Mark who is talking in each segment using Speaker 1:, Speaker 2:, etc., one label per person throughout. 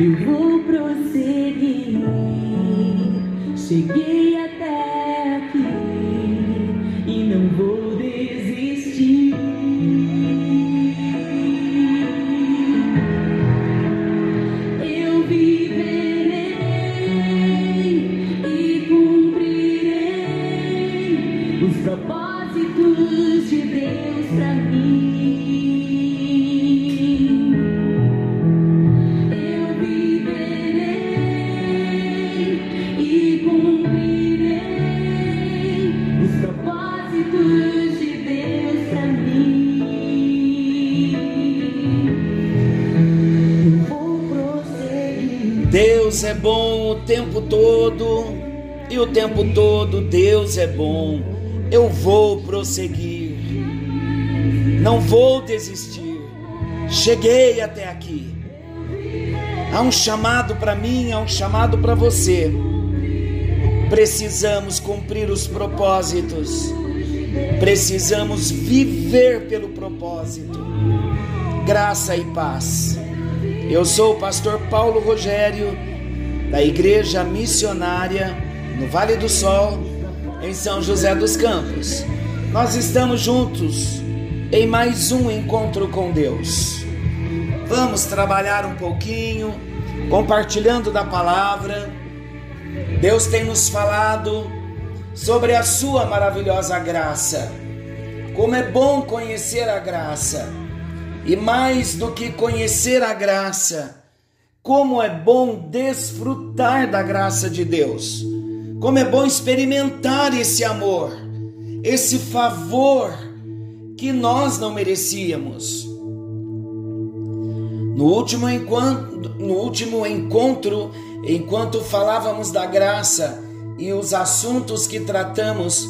Speaker 1: eu vou prosseguir. Cheguei até
Speaker 2: Deus é bom o tempo todo e o tempo todo Deus é bom. Eu vou prosseguir, não vou desistir. Cheguei até aqui. Há um chamado para mim, há um chamado para você. Precisamos cumprir os propósitos, precisamos viver pelo propósito. Graça e paz. Eu sou o pastor Paulo Rogério, da Igreja Missionária no Vale do Sol, em São José dos Campos. Nós estamos juntos em mais um encontro com Deus. Vamos trabalhar um pouquinho, compartilhando da palavra. Deus tem nos falado sobre a Sua maravilhosa graça. Como é bom conhecer a graça. E mais do que conhecer a graça, como é bom desfrutar da graça de Deus. Como é bom experimentar esse amor, esse favor que nós não merecíamos. No último enquanto, no último encontro, enquanto falávamos da graça e os assuntos que tratamos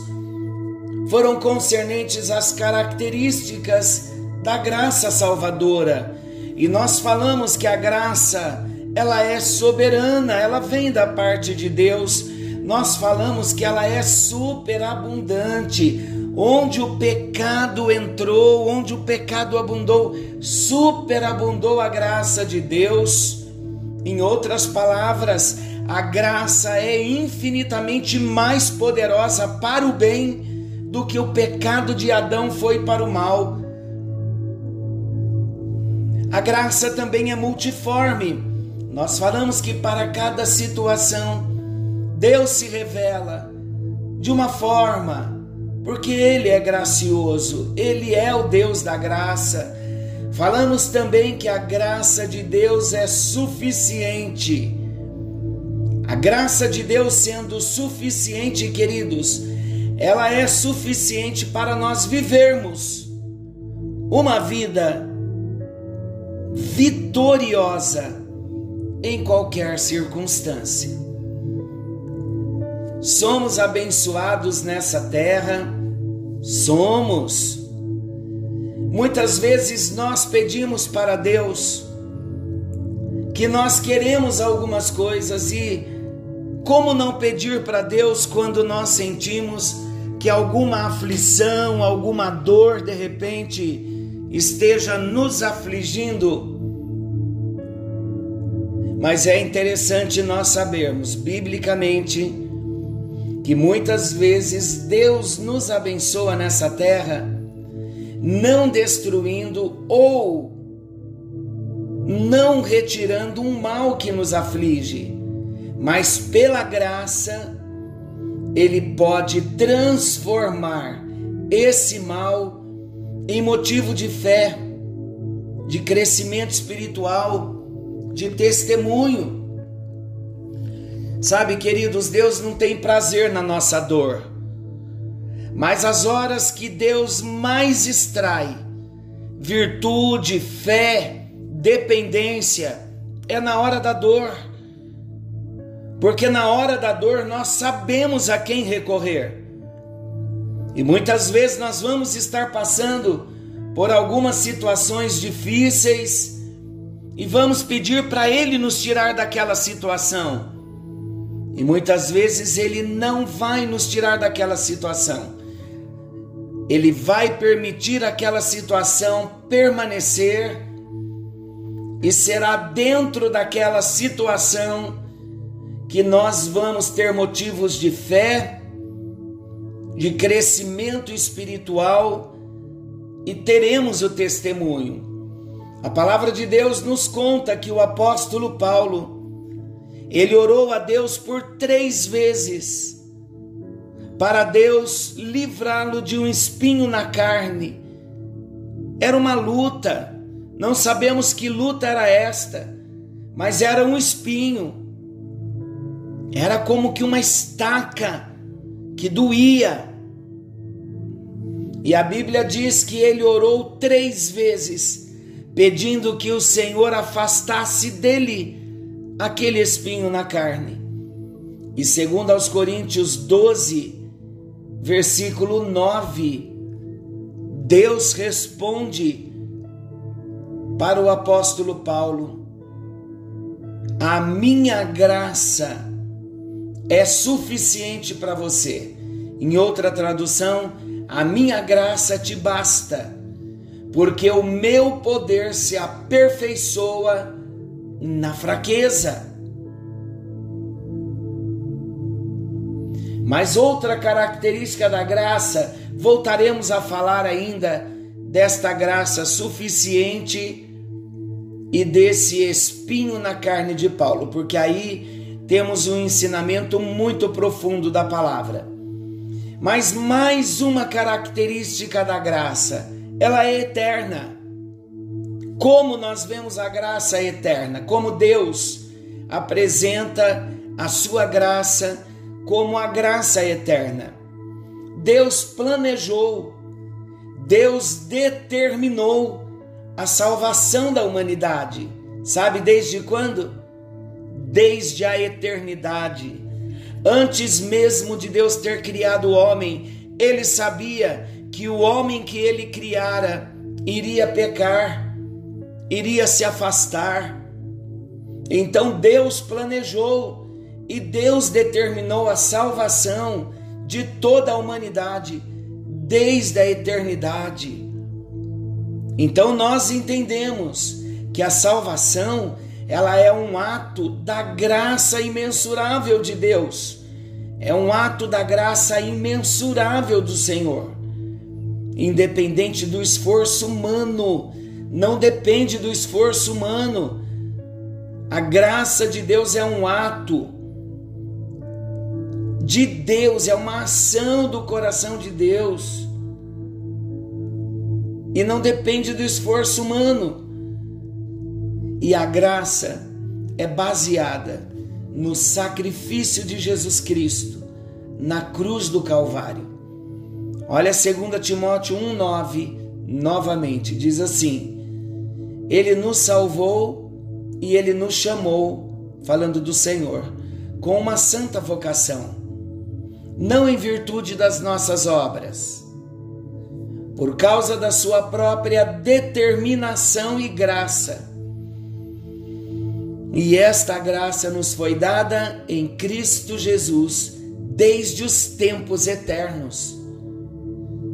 Speaker 2: foram concernentes às características da graça salvadora. E nós falamos que a graça, ela é soberana, ela vem da parte de Deus. Nós falamos que ela é superabundante. Onde o pecado entrou, onde o pecado abundou, superabundou a graça de Deus. Em outras palavras, a graça é infinitamente mais poderosa para o bem do que o pecado de Adão foi para o mal. A graça também é multiforme. Nós falamos que para cada situação, Deus se revela de uma forma, porque Ele é gracioso, Ele é o Deus da graça. Falamos também que a graça de Deus é suficiente. A graça de Deus sendo suficiente, queridos, ela é suficiente para nós vivermos uma vida vitoriosa em qualquer circunstância. Somos abençoados nessa terra, somos. Muitas vezes nós pedimos para Deus que nós queremos algumas coisas e como não pedir para Deus quando nós sentimos que alguma aflição, alguma dor de repente esteja nos afligindo. Mas é interessante nós sabermos, biblicamente, que muitas vezes Deus nos abençoa nessa terra, não destruindo ou não retirando um mal que nos aflige, mas pela graça, Ele pode transformar esse mal em motivo de fé, de crescimento espiritual, de testemunho. Sabe, queridos, Deus não tem prazer na nossa dor, mas as horas que Deus mais extrai virtude, fé, dependência, é na hora da dor. Porque na hora da dor nós sabemos a quem recorrer. E muitas vezes nós vamos estar passando por algumas situações difíceis e vamos pedir para Ele nos tirar daquela situação. E muitas vezes Ele não vai nos tirar daquela situação. Ele vai permitir aquela situação permanecer E será dentro daquela situação que nós vamos ter motivos de fé, de crescimento espiritual e teremos o testemunho. A palavra de Deus nos conta que o apóstolo Paulo ele orou a Deus por três vezes para Deus livrá-lo de um espinho na carne. Era uma luta, não sabemos que luta era esta, mas era um espinho. Era como que uma estaca que doía. E a Bíblia diz que ele orou três vezes, pedindo que o Senhor afastasse dele aquele espinho na carne. E segundo aos Coríntios 12, versículo 9, Deus responde para o apóstolo Paulo: A minha graça é suficiente para você. Em outra tradução, a minha graça te basta, porque o meu poder se aperfeiçoa na fraqueza. Mas outra característica da graça, voltaremos a falar ainda desta graça suficiente e desse espinho na carne de Paulo, porque aí temos um ensinamento muito profundo da palavra. Mas mais uma característica da graça, ela é eterna. Como nós vemos a graça eterna, como Deus apresenta a sua graça como a graça eterna. Deus planejou, Deus determinou a salvação da humanidade. Sabe desde quando? Desde a eternidade. Antes mesmo de Deus ter criado o homem, ele sabia que o homem que ele criara iria pecar iria se afastar. Então Deus planejou e Deus determinou a salvação de toda a humanidade desde a eternidade. Então nós entendemos que a salvação ela é um ato da graça imensurável de Deus. É um ato da graça imensurável do Senhor. Independente do esforço humano, não depende do esforço humano. A graça de Deus é um ato de Deus, é uma ação do coração de Deus. E não depende do esforço humano. E a graça é baseada no sacrifício de Jesus Cristo na cruz do Calvário. Olha 2 Timóteo 1,9 novamente, diz assim: ele nos salvou e ele nos chamou, falando do Senhor, com uma santa vocação, não em virtude das nossas obras, por causa da sua própria determinação e graça. E esta graça nos foi dada em Cristo Jesus desde os tempos eternos.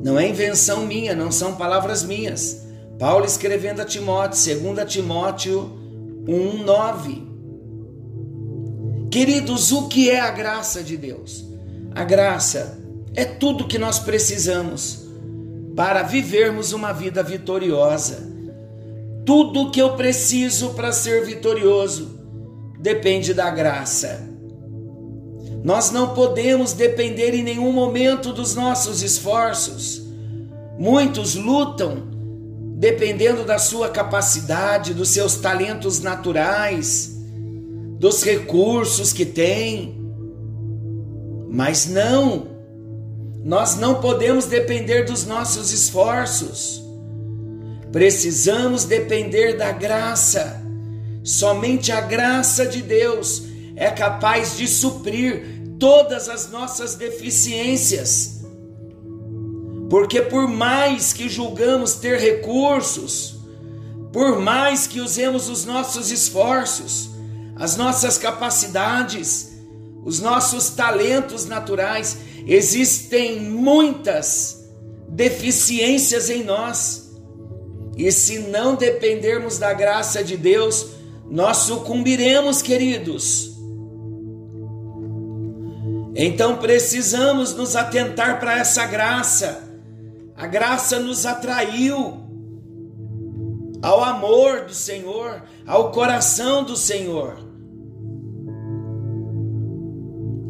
Speaker 2: Não é invenção minha, não são palavras minhas Paulo escrevendo a Timóteo, 2 Timóteo 1:9. Queridos, o que é a graça de Deus? A graça é tudo que nós precisamos para vivermos uma vida vitoriosa. Tudo que eu preciso para ser vitorioso depende da graça. Nós não podemos depender em nenhum momento dos nossos esforços. Muitos lutam dependendo da sua capacidade, dos seus talentos naturais, dos recursos que tem. Mas não, nós não podemos depender dos nossos esforços. Precisamos depender da graça. Somente a graça de Deus é capaz de suprir todas as nossas deficiências porque por mais que julgamos ter recursos, por mais que usemos os nossos esforços, as nossas capacidades, os nossos talentos naturais, existem muitas deficiências em nós. E se não dependermos da graça de Deus, nós sucumbiremos, queridos. Então precisamos nos atentar para essa graça. A graça nos atraiu ao amor do Senhor, ao coração do Senhor.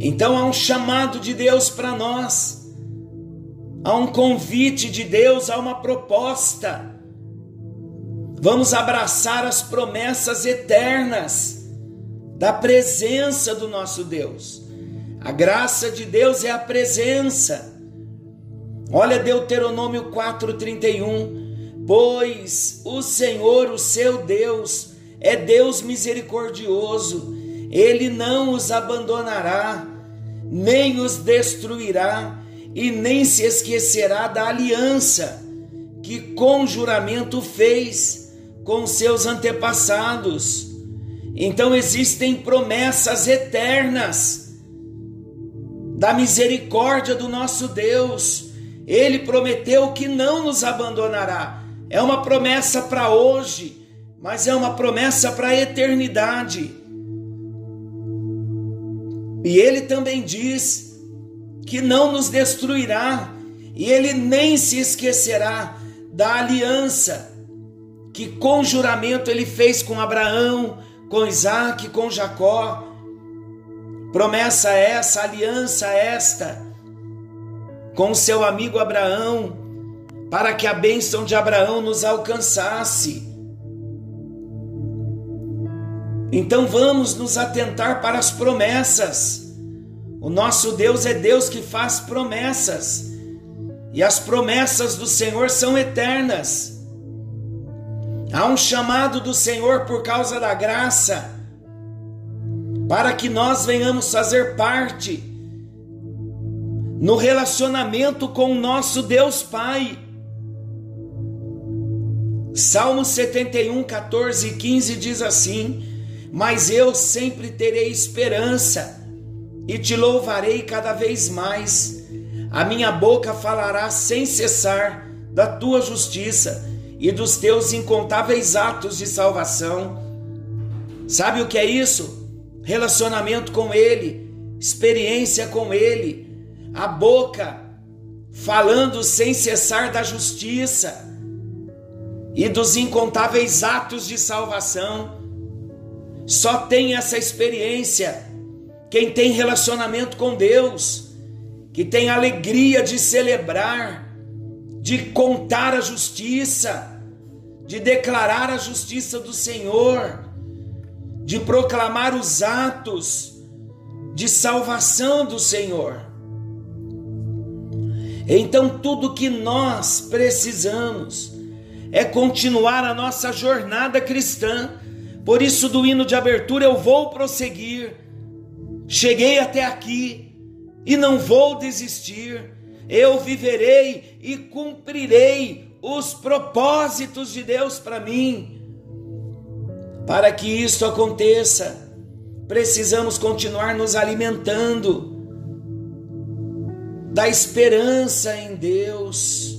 Speaker 2: Então há um chamado de Deus para nós, há um convite de Deus, há uma proposta. Vamos abraçar as promessas eternas da presença do nosso Deus. A graça de Deus é a presença. Olha Deuteronômio 4:31 Pois o Senhor, o seu Deus, é Deus misericordioso, ele não os abandonará, nem os destruirá, e nem se esquecerá da aliança que com juramento fez com seus antepassados. Então existem promessas eternas da misericórdia do nosso Deus. Ele prometeu que não nos abandonará é uma promessa para hoje, mas é uma promessa para a eternidade. E ele também diz que não nos destruirá, e ele nem se esquecerá da aliança que com juramento ele fez com Abraão, com Isaac, com Jacó. Promessa essa, aliança esta, com seu amigo Abraão, para que a bênção de Abraão nos alcançasse. Então vamos nos atentar para as promessas. O nosso Deus é Deus que faz promessas, e as promessas do Senhor são eternas. Há um chamado do Senhor por causa da graça, para que nós venhamos fazer parte no relacionamento com o nosso Deus Pai. Salmo 71, 14 e 15 diz assim: Mas eu sempre terei esperança e te louvarei cada vez mais. A minha boca falará sem cessar da tua justiça e dos teus incontáveis atos de salvação. Sabe o que é isso? Relacionamento com Ele, experiência com Ele, a boca falando sem cessar da justiça e dos incontáveis atos de salvação. Só tem essa experiência quem tem relacionamento com Deus, que tem alegria de celebrar, de contar a justiça, de declarar a justiça do Senhor, de proclamar os atos de salvação do Senhor. Então, tudo que nós precisamos é continuar a nossa jornada cristã. Por isso, do hino de abertura, eu vou prosseguir. Cheguei até aqui e não vou desistir. Eu viverei e cumprirei os propósitos de Deus para mim. Para que isso aconteça, precisamos continuar nos alimentando da esperança em Deus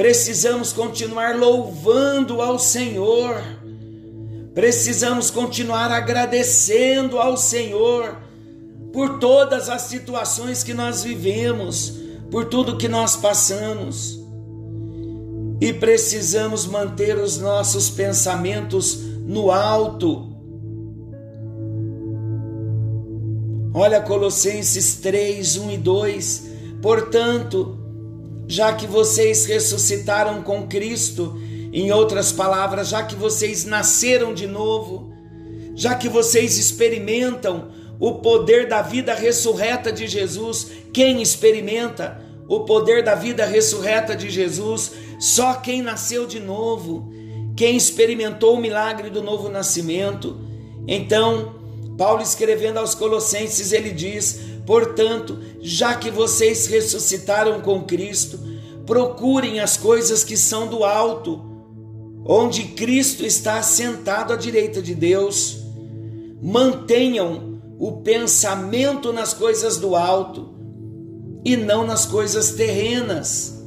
Speaker 2: Precisamos continuar louvando ao Senhor. Precisamos continuar agradecendo ao Senhor por todas as situações que nós vivemos, por tudo que nós passamos. E precisamos manter os nossos pensamentos no alto. Olha Colossenses 3, 1 e 2. Portanto, já que vocês ressuscitaram com Cristo, em outras palavras, já que vocês nasceram de novo, já que vocês experimentam o poder da vida ressurreta de Jesus, quem experimenta o poder da vida ressurreta de Jesus? Só quem nasceu de novo, quem experimentou o milagre do novo nascimento. Então, Paulo escrevendo aos Colossenses, ele diz: Portanto, já que vocês ressuscitaram com Cristo, procurem as coisas que são do alto, onde Cristo está assentado à direita de Deus. Mantenham o pensamento nas coisas do alto e não nas coisas terrenas.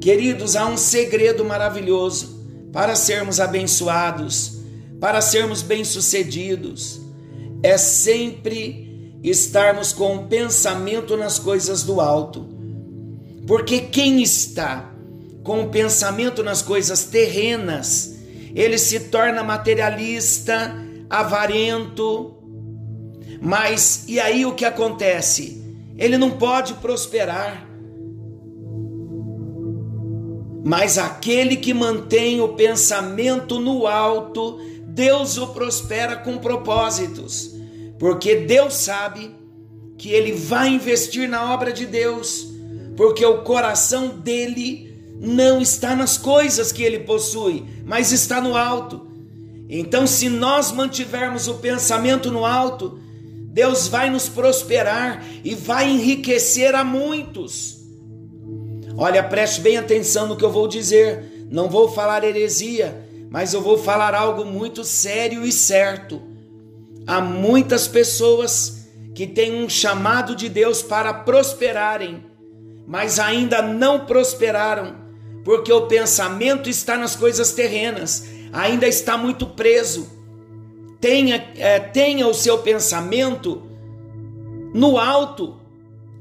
Speaker 2: Queridos, há um segredo maravilhoso. para sermos abençoados, para sermos bem-sucedidos, é sempre estarmos com o pensamento nas coisas do alto. Porque quem está com o pensamento nas coisas terrenas, ele se torna materialista, avarento. Mas e aí o que acontece? Ele não pode prosperar. Mas aquele que mantém o pensamento no alto, Deus o prospera com propósitos, porque Deus sabe que ele vai investir na obra de Deus, porque o coração dele não está nas coisas que ele possui, mas está no alto. Então, se nós mantivermos o pensamento no alto, Deus vai nos prosperar e vai enriquecer a muitos. Olha, preste bem atenção no que eu vou dizer. Não vou falar heresia, mas eu vou falar algo muito sério e certo. Há muitas pessoas que têm um chamado de Deus para prosperarem, mas ainda não prosperaram porque o pensamento está nas coisas terrenas, ainda está muito preso. Tenha, é, tenha o seu pensamento no alto,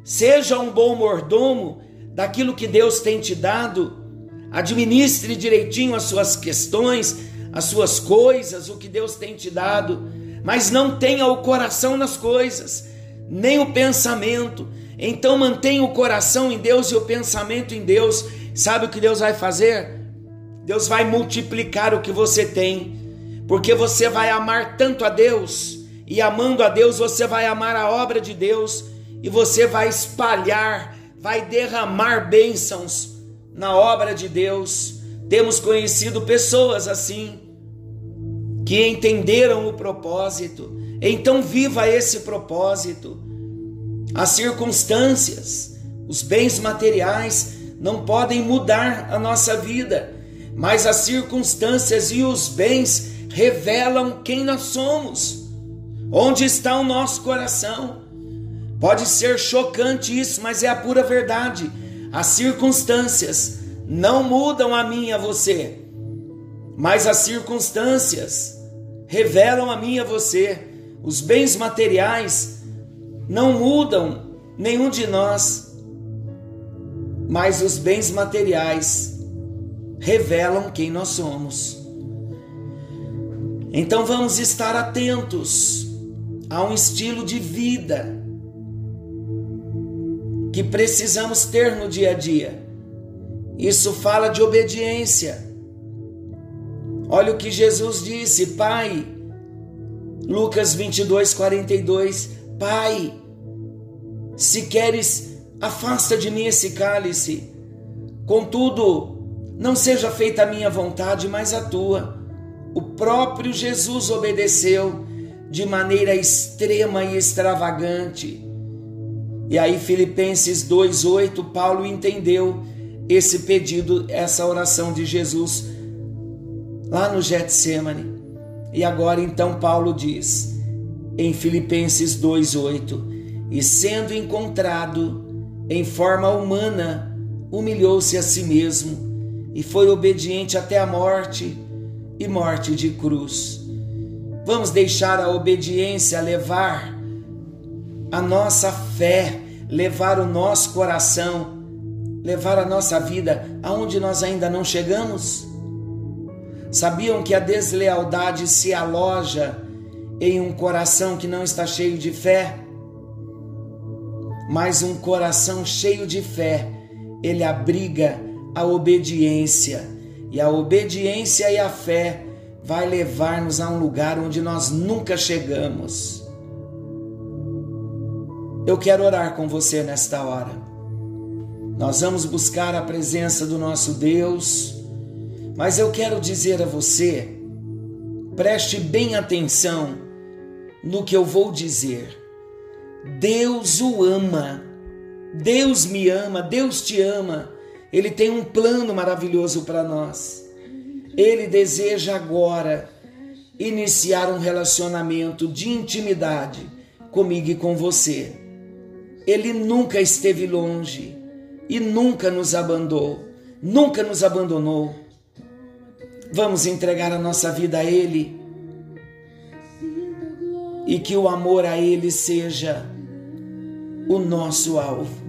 Speaker 2: seja um bom mordomo daquilo que Deus tem te dado, administre direitinho as suas questões, as suas coisas, o que Deus tem te dado, mas não tenha o coração nas coisas, nem o pensamento. Então mantenha o coração em Deus e o pensamento em Deus Sabe o que Deus vai fazer? Deus vai multiplicar o que você tem, porque você vai amar tanto a Deus, e amando a Deus, você vai amar a obra de Deus, e você vai espalhar, vai derramar bênçãos na obra de Deus. Temos conhecido pessoas assim, que entenderam o propósito, então viva esse propósito. As circunstâncias, os bens materiais, não podem mudar a nossa vida, mas as circunstâncias e os bens revelam quem nós somos, onde está o nosso coração. Pode ser chocante isso, mas é a pura verdade. As circunstâncias não mudam a mim e a você, mas as circunstâncias revelam a mim e a você. Os bens materiais não mudam nenhum de nós, mas os bens materiais revelam quem nós somos. Então vamos estar atentos a um estilo de vida que precisamos ter no dia a dia. Isso fala de obediência. Olha o que Jesus disse, Pai, Lucas 22, 42, Pai, se queres Afasta de mim esse cálice. Contudo, não seja feita a minha vontade, mas a tua. O próprio Jesus obedeceu de maneira extrema e extravagante. E aí, Filipenses 2,8, Paulo entendeu esse pedido, essa oração de Jesus lá no Getsemane. E agora, então, Paulo diz em Filipenses 2,8: E sendo encontrado em forma humana, humilhou-se a si mesmo e foi obediente até a morte e morte de cruz. Vamos deixar a obediência levar a nossa fé, levar o nosso coração, levar a nossa vida aonde nós ainda não chegamos? Sabiam que a deslealdade se aloja em um coração que não está cheio de fé? mas um coração cheio de fé, ele abriga a obediência, e a obediência e a fé vai levar-nos a um lugar onde nós nunca chegamos. Eu quero orar com você nesta hora. Nós vamos buscar a presença do nosso Deus, mas eu quero dizer a você, preste bem atenção no que eu vou dizer Deus o ama. Deus me ama, Deus te ama. Ele tem um plano maravilhoso para nós. Ele deseja agora iniciar um relacionamento de intimidade comigo e com você. Ele nunca esteve longe e nunca nos abandonou, nunca nos abandonou. Vamos entregar a nossa vida a Ele e que o amor a Ele seja o nosso alvo.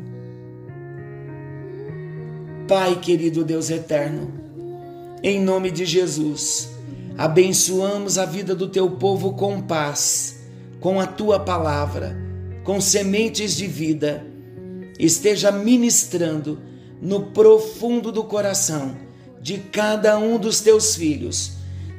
Speaker 2: Pai querido Deus eterno, em nome de Jesus, abençoamos a vida do teu povo com paz, com a tua palavra, com sementes de vida. Esteja ministrando no profundo do coração de cada um dos teus filhos,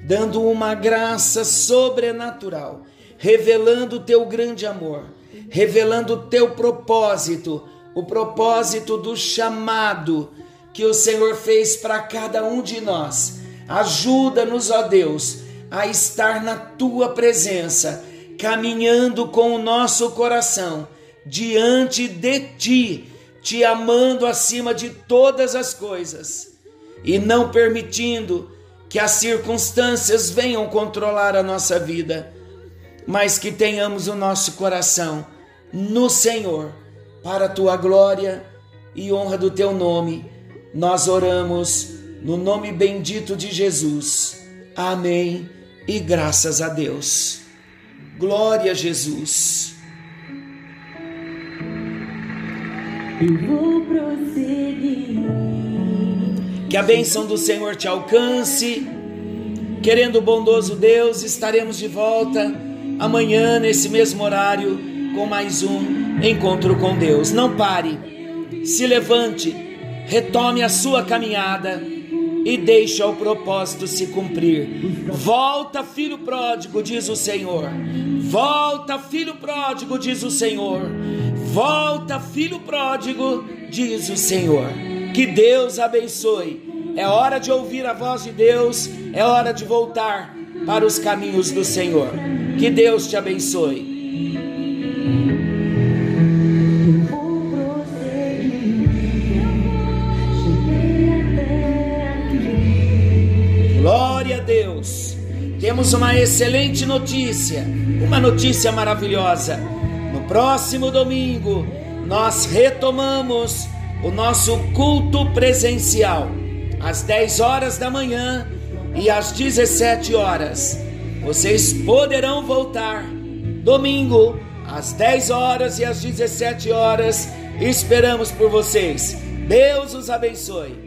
Speaker 2: dando uma graça sobrenatural, revelando o teu grande amor, revelando o teu propósito, o propósito do chamado que o Senhor fez para cada um de nós. Ajuda-nos, ó Deus, a estar na tua presença, caminhando com o nosso coração diante de ti, te amando acima de todas as coisas e não permitindo que as circunstâncias venham controlar a nossa vida, mas que tenhamos o nosso coração no Senhor, para a tua glória e honra do teu nome. Nós oramos no nome bendito de Jesus. Amém e graças a Deus. Glória a Jesus.
Speaker 1: Eu vou prosseguir.
Speaker 2: Que a bênção do Senhor te alcance. Querendo o bondoso Deus, estaremos de volta amanhã, nesse mesmo horário, com mais um encontro com Deus. Não pare, se levante, retome a sua caminhada e deixe o propósito se cumprir. Volta, filho pródigo, diz o Senhor. Volta, filho pródigo, diz o Senhor. Volta, filho pródigo, diz o Senhor. Que Deus abençoe. É hora de ouvir a voz de Deus, é hora de voltar para os caminhos do Senhor. Que Deus te abençoe. Temos uma excelente notícia, uma notícia maravilhosa. No próximo domingo, nós retomamos o nosso culto presencial às 10 horas da manhã e às 17 horas. Vocês poderão voltar domingo às 10 horas e às 17 horas. Esperamos por vocês. Deus os abençoe.